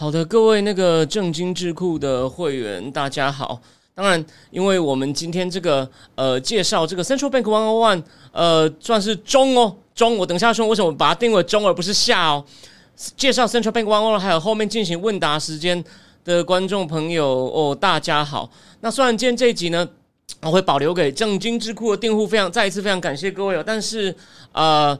好的，各位那个正经智库的会员，大家好。当然，因为我们今天这个呃介绍这个 Central Bank One O One，呃算是中哦中。我等一下说为什么把它定为中而不是下哦。介绍 Central Bank One O One，还有后面进行问答时间的观众朋友哦，大家好。那虽然今天这一集呢，我会保留给正经智库的订户，非常再一次非常感谢各位哦。但是呃，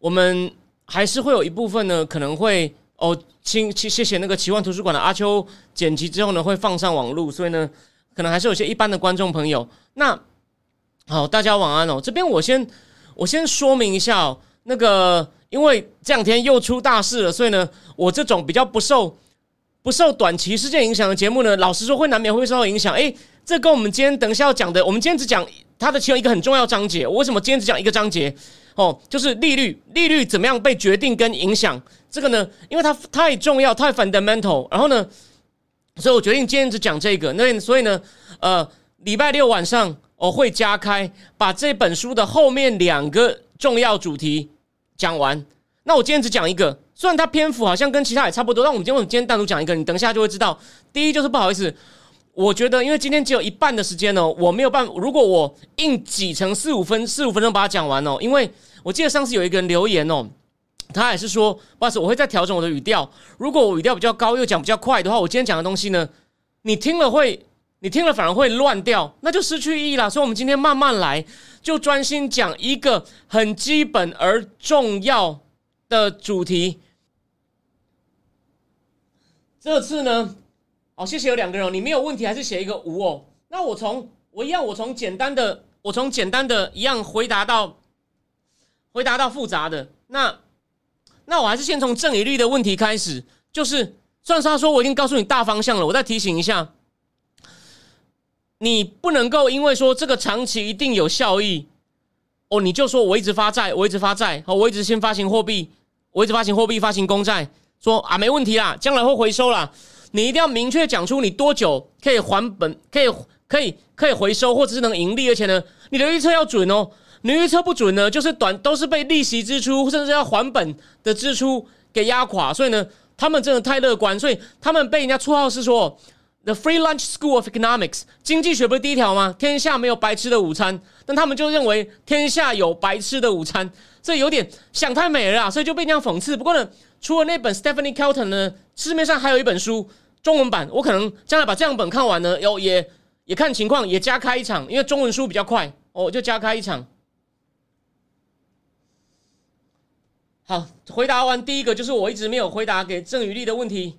我们还是会有一部分呢，可能会哦，请谢谢那个奇幻图书馆的阿秋剪辑之后呢，会放上网络，所以呢。可能还是有些一般的观众朋友，那好，大家晚安哦。这边我先我先说明一下哦，那个因为这两天又出大事了，所以呢，我这种比较不受不受短期事件影响的节目呢，老实说会难免会受到影响。诶，这跟我们今天等一下要讲的，我们今天只讲它的其中一个很重要章节。我为什么今天只讲一个章节？哦，就是利率，利率怎么样被决定跟影响？这个呢，因为它太重要，太 fundamental。然后呢？所以我决定今天只讲这个。那所以呢，呃，礼拜六晚上我会加开，把这本书的后面两个重要主题讲完。那我今天只讲一个，虽然它篇幅好像跟其他也差不多，但我们今天我们今天单独讲一个，你等一下就会知道。第一就是不好意思，我觉得因为今天只有一半的时间哦，我没有办法。如果我硬挤成四五分四五分钟把它讲完哦，因为我记得上次有一个人留言哦。他也是说，不好意思，我会再调整我的语调。如果我语调比较高，又讲比较快的话，我今天讲的东西呢，你听了会，你听了反而会乱掉，那就失去意义了。所以，我们今天慢慢来，就专心讲一个很基本而重要的主题。这次呢，好，谢谢有两个人，你没有问题还是写一个无哦。那我从我一样，我从简单的，我从简单的一样回答到回答到复杂的那。那我还是先从正比率的问题开始，就是算是他说我已经告诉你大方向了，我再提醒一下，你不能够因为说这个长期一定有效益，哦，你就说我一直发债，我一直发债，好，我一直先发行货币，我一直发行货币，发行公债，说啊没问题啦，将来会回收啦，你一定要明确讲出你多久可以还本，可以可以可以回收，或者是能盈利，而且呢，你的预测要准哦。你预测不准呢，就是短都是被利息支出，甚至要还本的支出给压垮，所以呢，他们真的太乐观，所以他们被人家绰号是说 “the free lunch school of economics”，经济学不是第一条吗？天下没有白吃的午餐，但他们就认为天下有白吃的午餐，这有点想太美了，所以就被这样讽刺。不过呢，除了那本 Stephanie Kelton 呢，市面上还有一本书中文版，我可能将来把这样本看完呢，有也也看情况，也加开一场，因为中文书比较快，哦，就加开一场。好，回答完第一个就是我一直没有回答给郑宇丽的问题。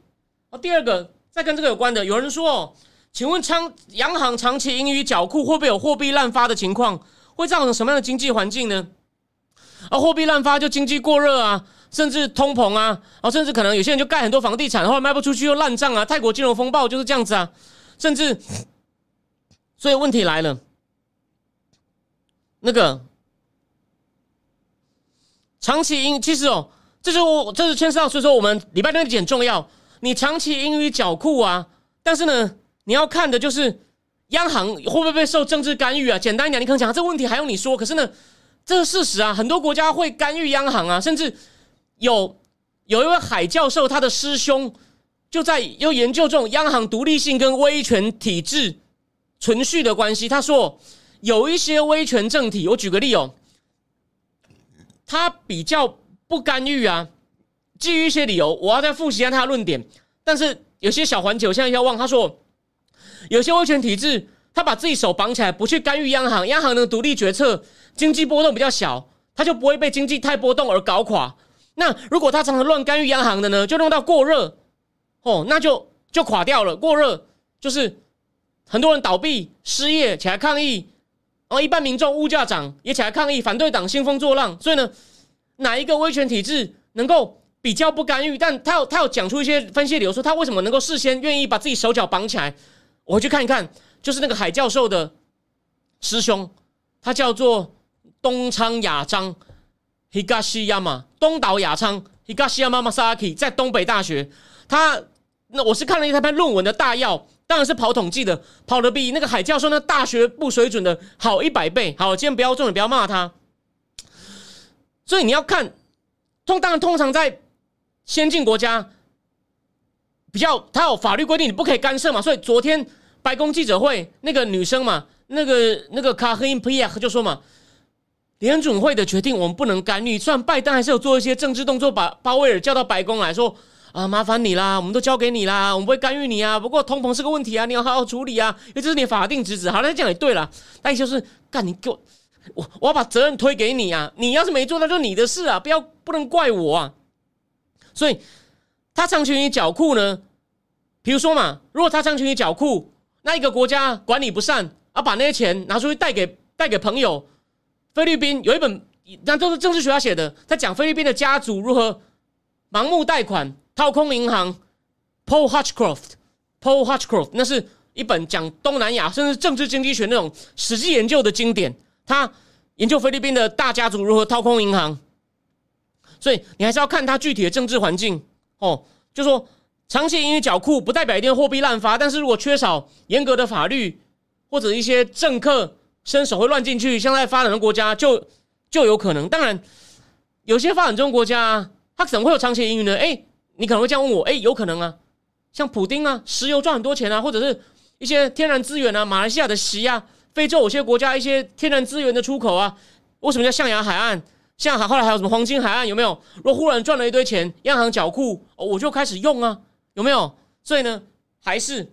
哦，第二个再跟这个有关的，有人说哦，请问长央行长期盈余缴库会不会有货币滥发的情况？会造成什么样的经济环境呢？啊，货币滥发就经济过热啊，甚至通膨啊，啊，甚至可能有些人就盖很多房地产，后来卖不出去又烂账啊。泰国金融风暴就是这样子啊，甚至，所以问题来了，那个。长期盈其实哦，这是我这是牵涉到，所以说我们礼拜六点重要。你长期盈余缴库啊，但是呢，你要看的就是央行会不会被受政治干预啊？简单一点，你可能讲这个问题还用你说？可是呢，这是事实啊，很多国家会干预央行啊，甚至有有一位海教授，他的师兄就在又研究这种央行独立性跟威权体制存续的关系。他说有一些威权政体，我举个例哦。他比较不干预啊，基于一些理由，我要再复习一下他的论点。但是有些小环节，我现在要忘。他说，有些威权体制，他把自己手绑起来，不去干预央行，央行的独立决策，经济波动比较小，他就不会被经济太波动而搞垮。那如果他常常乱干预央行的呢，就弄到过热，哦，那就就垮掉了。过热就是很多人倒闭、失业起来抗议。然后一般民众物价涨也起来抗议，反对党兴风作浪。所以呢，哪一个威权体制能够比较不干预？但他有他有讲出一些分析理由，说他为什么能够事先愿意把自己手脚绑起来。我去看一看，就是那个海教授的师兄，他叫做东昌雅章 Higashiyama，东岛雅昌 Higashiyama Masaki，在东北大学。他那我是看了一篇论文的大要，当然是跑统计的，跑的比那个海教授那大学部水准的好一百倍。好，今天不要重点，不要骂他。所以你要看，通当然通常在先进国家。比较，他有法律规定你不可以干涉嘛，所以昨天白宫记者会那个女生嘛，那个那个卡赫因皮亚就说嘛，联准会的决定我们不能干预。虽然拜登还是有做一些政治动作，把鲍威尔叫到白宫来说啊，麻烦你啦，我们都交给你啦，我们不会干预你啊。不过通膨是个问题啊，你要好好处理啊，因为这是你法定职责。好了，这样也对了，但就是干你给我，我我要把责任推给你啊，你要是没做，那就你的事啊，不要不能怪我啊，所以。他长期于缴库呢？比如说嘛，如果他长期于缴库，那一个国家管理不善，啊，把那些钱拿出去贷给贷给朋友。菲律宾有一本，那都是政治学家写的，在讲菲律宾的家族如何盲目贷款、掏空银行。Paul Hutchcroft，Paul Hutchcroft，那是一本讲东南亚甚至政治经济学那种实际研究的经典。他研究菲律宾的大家族如何掏空银行，所以你还是要看他具体的政治环境。哦，就说长期英语缴库不代表一定货币滥发，但是如果缺少严格的法律或者一些政客伸手会乱进去，像在发展的国家就就有可能。当然，有些发展中国家它怎么会有长期盈余呢。哎，你可能会这样问我，哎，有可能啊，像普丁啊，石油赚很多钱啊，或者是一些天然资源啊，马来西亚的锡啊，非洲有些国家一些天然资源的出口啊，为什么叫象牙海岸？像后来还有什么黄金海岸有没有？如果忽然赚了一堆钱，央行缴库，我就开始用啊，有没有？所以呢，还是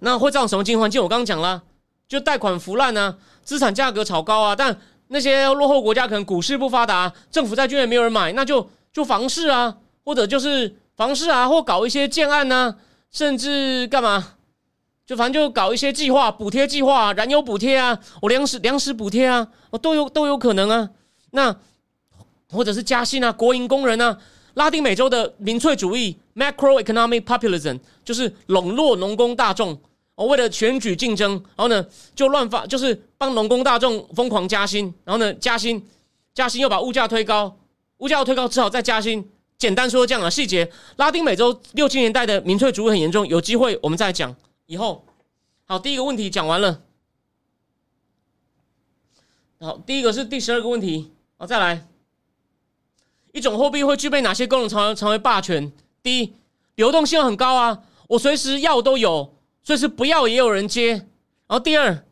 那会造成什么经济环境？我刚刚讲了，就贷款腐烂啊，资产价格炒高啊。但那些落后国家可能股市不发达，政府债券也没有人买，那就就房市啊，或者就是房市啊，或搞一些建案呐，甚至干嘛？就反正就搞一些计划，补贴计划，燃油补贴啊，我粮食粮食补贴啊，我都有都有可能啊。那或者是加薪啊，国营工人啊，拉丁美洲的民粹主义 （macroeconomic populism） 就是笼络农工大众，哦，为了选举竞争，然后呢就乱发，就是帮农工大众疯狂加薪，然后呢加薪，加薪又把物价推高，物价推高只好再加薪。简单说这样啊，细节，拉丁美洲六七年代的民粹主义很严重，有机会我们再讲。以后好，第一个问题讲完了，好，第一个是第十二个问题。好，再来，一种货币会具备哪些功能成为成为霸权？第一，流动性很高啊，我随时要都有，随时不要也有人接。然后第二，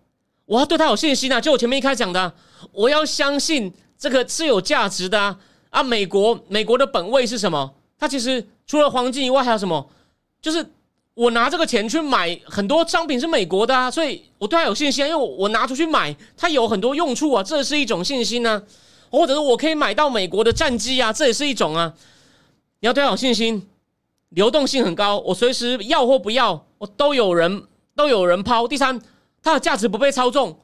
我要对它有信心啊，就我前面一开始讲的，我要相信这个是有价值的啊。啊，美国美国的本位是什么？它其实除了黄金以外还有什么？就是我拿这个钱去买很多商品是美国的啊，所以我对它有信心，因为我拿出去买，它有很多用处啊，这是一种信心呢。或者是我可以买到美国的战机啊，这也是一种啊。你要对他有信心，流动性很高，我随时要或不要，我都有人都有人抛。第三，它的价值不被操纵。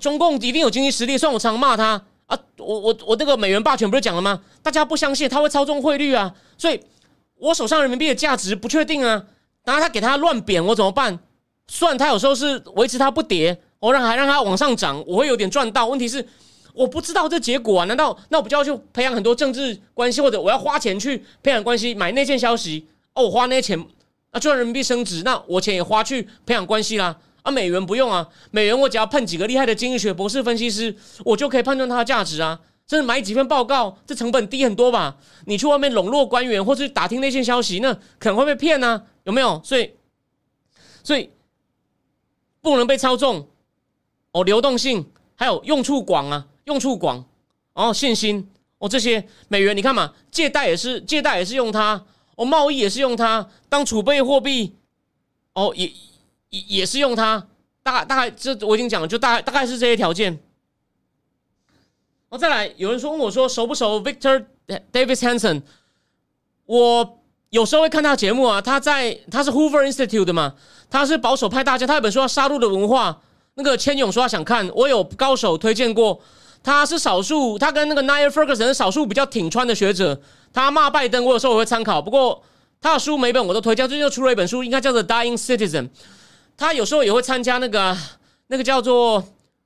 中共一定有经济实力，虽然我常骂他啊，我我我这个美元霸权不是讲了吗？大家不相信他会操纵汇率啊，所以我手上人民币的价值不确定啊。然后他给他乱贬，我怎么办？虽然他有时候是维持它不跌，我让还让它往上涨，我会有点赚到。问题是。我不知道这结果啊？难道那我不就要去培养很多政治关系，或者我要花钱去培养关系，买那件消息？哦，我花那些钱啊，就让人民币升值，那我钱也花去培养关系啦。啊，美元不用啊，美元我只要碰几个厉害的经济学博士分析师，我就可以判断它的价值啊。甚至买几份报告，这成本低很多吧？你去外面笼络官员，或是打听那件消息，那可能会被骗呢？有没有？所以，所以不能被操纵。哦，流动性还有用处广啊。用处广，哦信心，哦，这些美元，你看嘛，借贷也是借贷也是用它，哦，贸易也是用它，当储备货币，哦，也也是用它，大大概这我已经讲了，就大大概是这些条件。哦，再来，有人说问我说熟不熟 Victor Davis Hanson？我有时候会看他节目啊，他在他是 Hoover Institute 的嘛，他是保守派大家，他有本书叫《杀戮的文化》，那个千勇说他想看，我有高手推荐过。他是少数，他跟那个 Niall Ferguson 少数比较挺川的学者。他骂拜登，我有时候我会参考。不过他的书每本我都推荐。最近又出了一本书，应该叫做《Dying Citizen》。他有时候也会参加那个那个叫做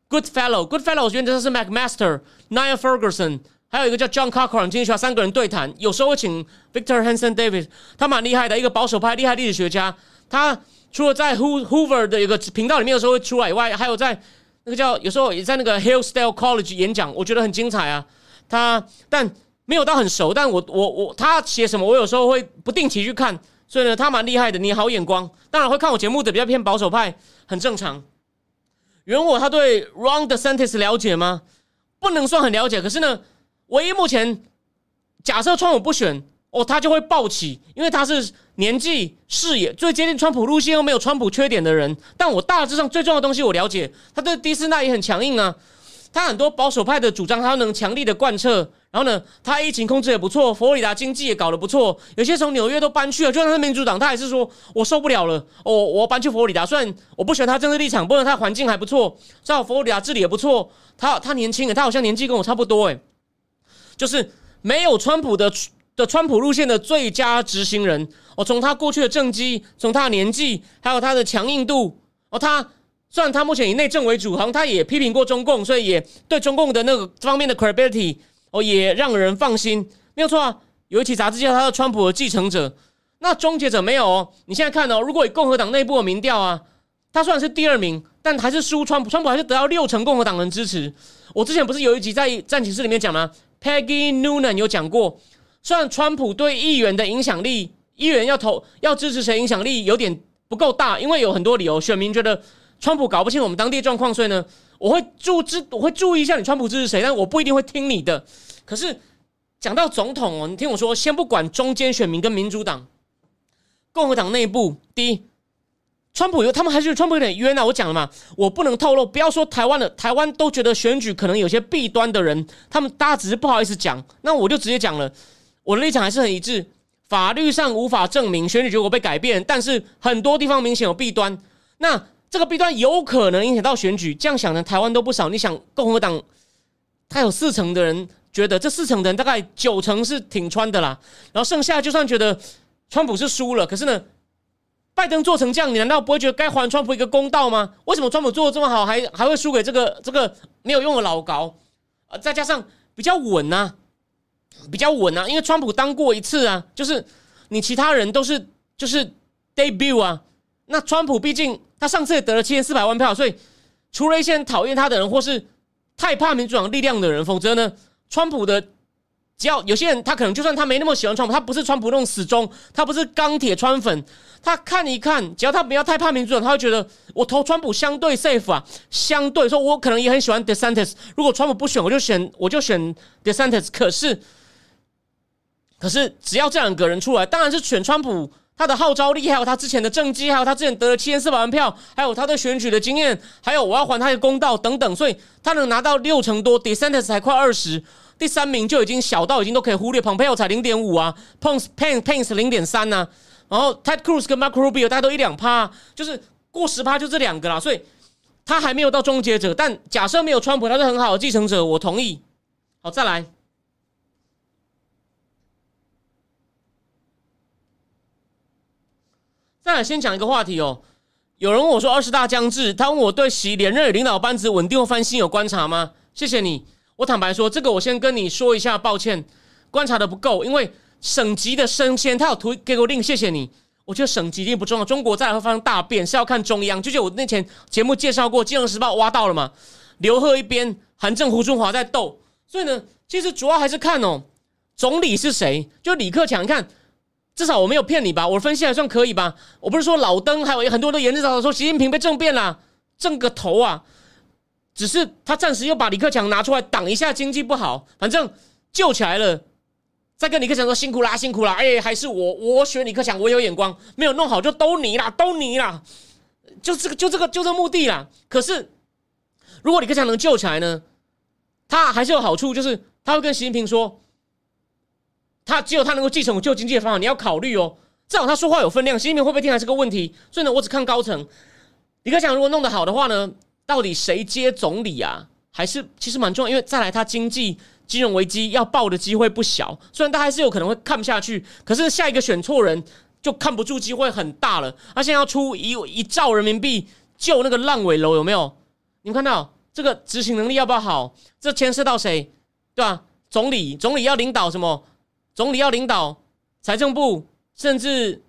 Good Fellow，Good Fellow 原则是 McMaster、Niall Ferguson，还有一个叫 John Cochrane 经济学三个人对谈，有时候会请 Victor Hanson David，他蛮厉害的一个保守派厉害历史学家。他除了在 Hoover 的一个频道里面有时候会出来以外，还有在那个叫有时候也在那个 Hillsdale College 演讲，我觉得很精彩啊。他但没有到很熟，但我我我他写什么，我有时候会不定期去看。所以呢，他蛮厉害的，你好眼光。当然会看我节目的比较偏保守派，很正常。原我他对 Ron DeSantis 了解吗？不能算很了解。可是呢，唯一目前假设川普不选哦，他就会暴起，因为他是年纪、视野最接近川普路线又没有川普缺点的人。但我大致上最重要的东西我了解，他对迪斯纳也很强硬啊。他很多保守派的主张，他能强力的贯彻。然后呢，他疫情控制也不错，佛罗里达经济也搞得不错。有些从纽约都搬去了，就算是民主党，他还是说我受不了了，哦，我搬去佛罗里达。虽然我不喜欢他政治立场，不过他环境还不错，在佛罗里达治理也不错。他他年轻，他好像年纪跟我差不多，诶，就是没有川普的的川普路线的最佳执行人。我从他过去的政绩，从他的年纪，还有他的强硬度，哦，他。虽然他目前以内政为主，好像他也批评过中共，所以也对中共的那个方面的 credibility 哦也让人放心，没有错啊。有一期杂志叫他的川普的继承者，那终结者没有哦。你现在看哦，如果以共和党内部的民调啊，他虽然是第二名，但还是输川普，川普还是得到六成共和党人支持。我之前不是有一集在战情室里面讲吗？Peggy Noonan 有讲过，虽然川普对议员的影响力，议员要投要支持谁，影响力有点不够大，因为有很多理由，选民觉得。川普搞不清我们当地状况，所以呢，我会注知，我会注意一下你川普支持谁，但我不一定会听你的。可是讲到总统哦，你听我说，先不管中间选民跟民主党、共和党内部，第一，川普有他们还是川普有点冤啊。我讲了嘛，我不能透露，不要说台湾的，台湾都觉得选举可能有些弊端的人，他们大家只是不好意思讲，那我就直接讲了，我的立场还是很一致，法律上无法证明选举结果被改变，但是很多地方明显有弊端，那。这个弊端有可能影响到选举，这样想呢，台湾都不少。你想，共和党他有四成的人觉得，这四成的人大概九成是挺川的啦，然后剩下就算觉得川普是输了，可是呢，拜登做成这样，你难道不会觉得该还川普一个公道吗？为什么川普做的这么好，还还会输给这个这个没有用的老高？呃，再加上比较稳呐，比较稳呐，因为川普当过一次啊，就是你其他人都是就是 debut 啊，那川普毕竟。他上次也得了七千四百万票，所以除了一些讨厌他的人，或是太怕民主党力量的人，否则呢，川普的只要有些人，他可能就算他没那么喜欢川普，他不是川普那种死忠，他不是钢铁川粉，他看一看，只要他不要太怕民主党，他会觉得我投川普相对 safe 啊，相对说，我可能也很喜欢 DeSantis，如果川普不选，我就选我就选 DeSantis，可是可是只要这两个人出来，当然是选川普。他的号召力，还有他之前的政绩，还有他之前得了七千四百万票，还有他对选举的经验，还有我要还他一个公道等等，所以他能拿到六成多，DeSantis 才快二十，第三名就已经小到已经都可以忽略，Pompeo 才零点五啊，Pence Pence Pence 零点三呐，然后 Ted Cruz 跟 MacRubia 大家都一两趴，就是过十趴就这两个啦，所以他还没有到终结者，但假设没有川普，他是很好的继承者，我同意。好，再来。再先讲一个话题哦，有人问我说二十大将至，他问我对习连任领导班子稳定或翻新有观察吗？谢谢你，我坦白说，这个我先跟你说一下，抱歉，观察的不够，因为省级的升迁，他有图给我令，谢谢你。我觉得省级一定不重要，中国再来会发生大变，是要看中央。就像我那前节目介绍过，《金融时报》挖到了嘛？刘鹤一边，韩正、胡春华在斗，所以呢，其实主要还是看哦，总理是谁？就李克强，看。至少我没有骗你吧？我的分析还算可以吧？我不是说老登，还有很多人都言之凿凿说习近平被政变了，正个头啊！只是他暂时又把李克强拿出来挡一下，经济不好，反正救起来了。再跟李克强说辛苦啦，辛苦啦！哎，还是我我选李克强，我有眼光，没有弄好就都你啦，都你啦，就这个就这个就这目的啦。可是如果李克强能救起来呢？他还是有好处，就是他会跟习近平说。他只有他能够继承我旧经济的方法，你要考虑哦。至少他说话有分量，习近平会不会听还是个问题。所以呢，我只看高层。李克强如果弄得好的话呢，到底谁接总理啊？还是其实蛮重要，因为再来他经济金融危机要爆的机会不小。虽然他还是有可能会看不下去，可是下一个选错人，就看不住机会很大了。他现在要出一一兆人民币救那个烂尾楼，有没有？你们看到这个执行能力要不要好？这牵涉到谁？对吧？总理，总理要领导什么？总理要领导财政部，甚至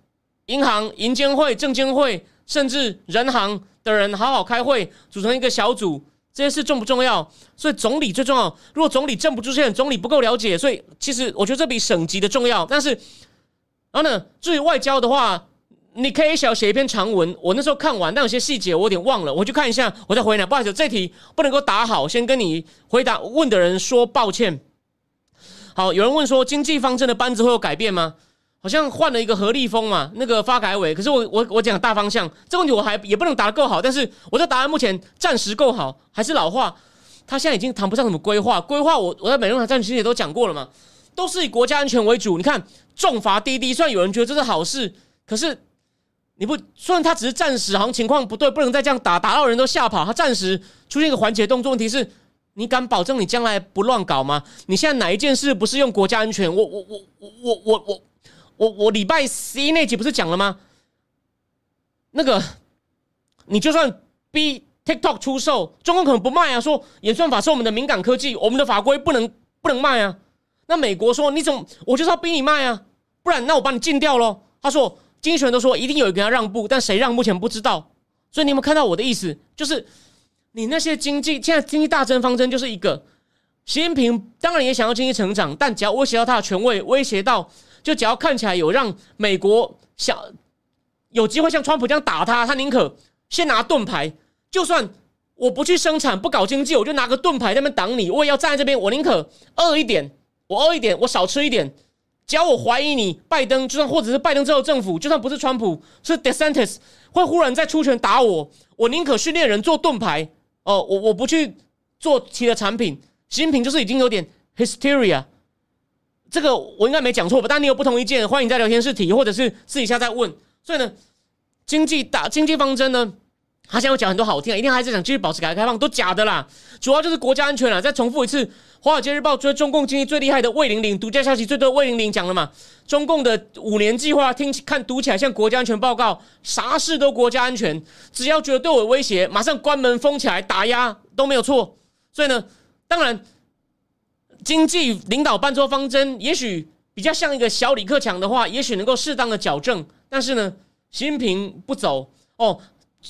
银行、银监会、证监会，甚至人行的人好好开会，组成一个小组。这些事重不重要？所以总理最重要。如果总理镇不住线，总理不够了解，所以其实我觉得这比省级的重要。但是，然后呢，至于外交的话，你可以小写一篇长文。我那时候看完，但有些细节我有点忘了，我去看一下，我再回答。不好意思，这题不能够答好，先跟你回答问的人说抱歉。好，有人问说经济方针的班子会有改变吗？好像换了一个何立峰嘛，那个发改委。可是我我我讲大方向，这问题我还也不能答得够好。但是我的答案目前暂时够好，还是老话，他现在已经谈不上什么规划。规划我我在美容台战区也都讲过了嘛，都是以国家安全为主。你看重罚滴滴，虽然有人觉得这是好事，可是你不虽然他只是暂时，好像情况不对，不能再这样打，打到人都吓跑。他暂时出现一个缓解动作，问题是。你敢保证你将来不乱搞吗？你现在哪一件事不是用国家安全？我我我我我我我我礼拜一那集不是讲了吗？那个你就算逼 TikTok 出售，中共可能不卖啊，说演算法是我们的敏感科技，我们的法规不能不能卖啊。那美国说你怎么我就是要逼你卖啊，不然那我把你禁掉喽。他说经济学人都说一定有一个人要让步，但谁让目前不知道。所以你有没有看到我的意思？就是。你那些经济现在经济大增方针就是一个，习近平当然也想要经济成长，但只要威胁到他的权威，威胁到就只要看起来有让美国想有机会像川普这样打他，他宁可先拿盾牌，就算我不去生产不搞经济，我就拿个盾牌在那边挡你，我也要站在这边，我宁可饿一点，我饿一点，我少吃一点，只要我怀疑你拜登，就算或者是拜登之后政府，就算不是川普是 DeSantis 会忽然再出拳打我，我宁可训练人做盾牌。哦，我我不去做其他产品，新品就是已经有点 hysteria，这个我应该没讲错吧？但你有不同意见，欢迎在聊天室提，或者是私底下再问。所以呢，经济大经济方针呢，他现在讲很多好听，一定还是想继续保持改革开放，都假的啦。主要就是国家安全了。再重复一次，《华尔街日报》追中共经济最厉害的魏玲玲独家消息最多，魏玲玲讲了嘛？中共的五年计划听看读起来像国家安全报告，啥事都国家安全，只要觉得对我威胁，马上关门封起来打压都没有错。所以呢，当然经济领导办错方针，也许比较像一个小李克强的话，也许能够适当的矫正。但是呢，习近平不走哦。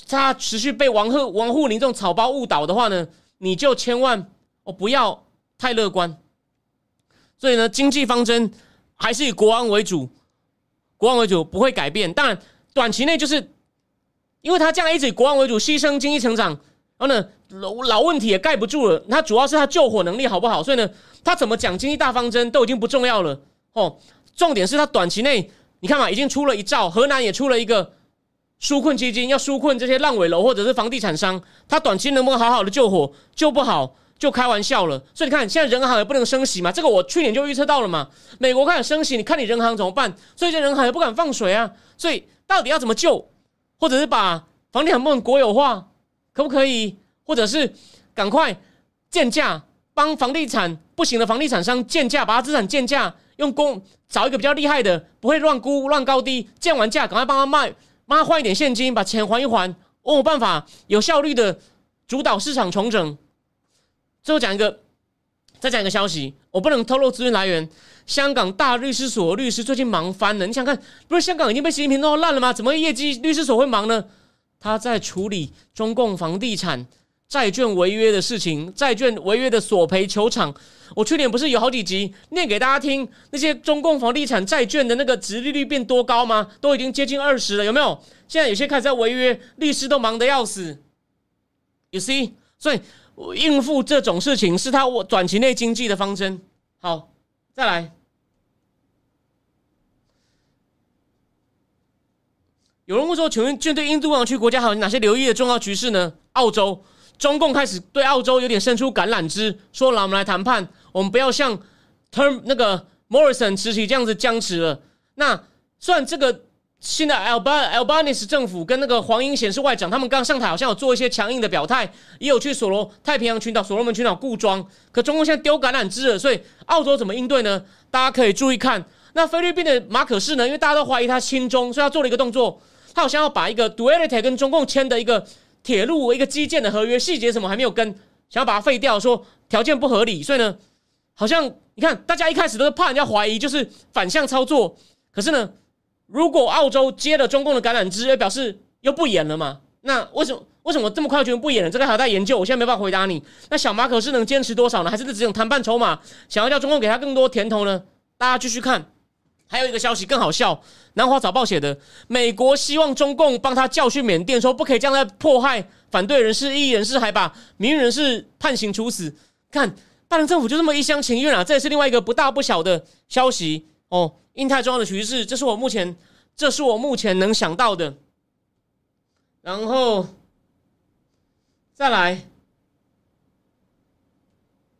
他持续被王鹤、王沪宁这种草包误导的话呢，你就千万哦不要太乐观。所以呢，经济方针还是以国安为主，国安为主不会改变。当然，短期内就是因为他这样一直以国安为主，牺牲经济成长，然后呢老老问题也盖不住了。他主要是他救火能力好不好？所以呢，他怎么讲经济大方针都已经不重要了哦。重点是他短期内，你看嘛，已经出了一兆，河南也出了一个。纾困基金要纾困这些烂尾楼或者是房地产商，他短期能不能好好的救火？救不好就开玩笑了。所以你看，现在人行也不能升息嘛，这个我去年就预测到了嘛。美国开始升息，你看你人行怎么办？所以这人行也不敢放水啊。所以到底要怎么救？或者是把房地产部分国有化，可不可以？或者是赶快建价，帮房地产不行的房地产商建价，把他资产建价，用工找一个比较厉害的，不会乱估乱高低，建完价赶快帮他卖。帮他换一点现金，把钱还一还，我有办法有效率的主导市场重整。最后讲一个，再讲一个消息，我不能透露资源来源。香港大律师所律师最近忙翻了，你想看，不是香港已经被习近平弄烂了吗？怎么业绩律师所会忙呢？他在处理中共房地产。债券违约的事情，债券违约的索赔球场，我去年不是有好几集念给大家听，那些中共房地产债券的那个值利率变多高吗？都已经接近二十了，有没有？现在有些开始在违约，律师都忙得要死。You see，所以应付这种事情是他我短期内经济的方针。好，再来，有人问说，请问针对印度洋区国家还有哪些留意的重要局势呢？澳洲。中共开始对澳洲有点伸出橄榄枝，说：“来，我们来谈判，我们不要像 Term 那个 Morrison 时期这样子僵持了。”那虽然这个新的 Alban Albanese 政府跟那个黄英贤是外长，他们刚上台好像有做一些强硬的表态，也有去所罗太平洋群岛、所罗门群岛固装。可中共现在丢橄榄枝了，所以澳洲怎么应对呢？大家可以注意看那菲律宾的马可士呢？因为大家都怀疑他亲中，所以他做了一个动作，他好像要把一个 Duality 跟中共签的一个铁路一个基建的合约细节什么还没有跟，想要把它废掉，说条件不合理，所以呢，好像你看大家一开始都是怕人家怀疑，就是反向操作。可是呢，如果澳洲接了中共的橄榄枝，也表示又不演了嘛？那为什么为什么这么快就不演了？这个还在研究，我现在没办法回答你。那小马可是能坚持多少呢？还是只有谈判筹码，想要叫中共给他更多甜头呢？大家继续看。还有一个消息更好笑，《南华早报》写的，美国希望中共帮他教训缅甸，说不可以这样在迫害反对人士、异议人士，还把民人士判刑处死。看，拜登政府就这么一厢情愿啊！这也是另外一个不大不小的消息哦。印太重要的局势，这是我目前，这是我目前能想到的。然后再来，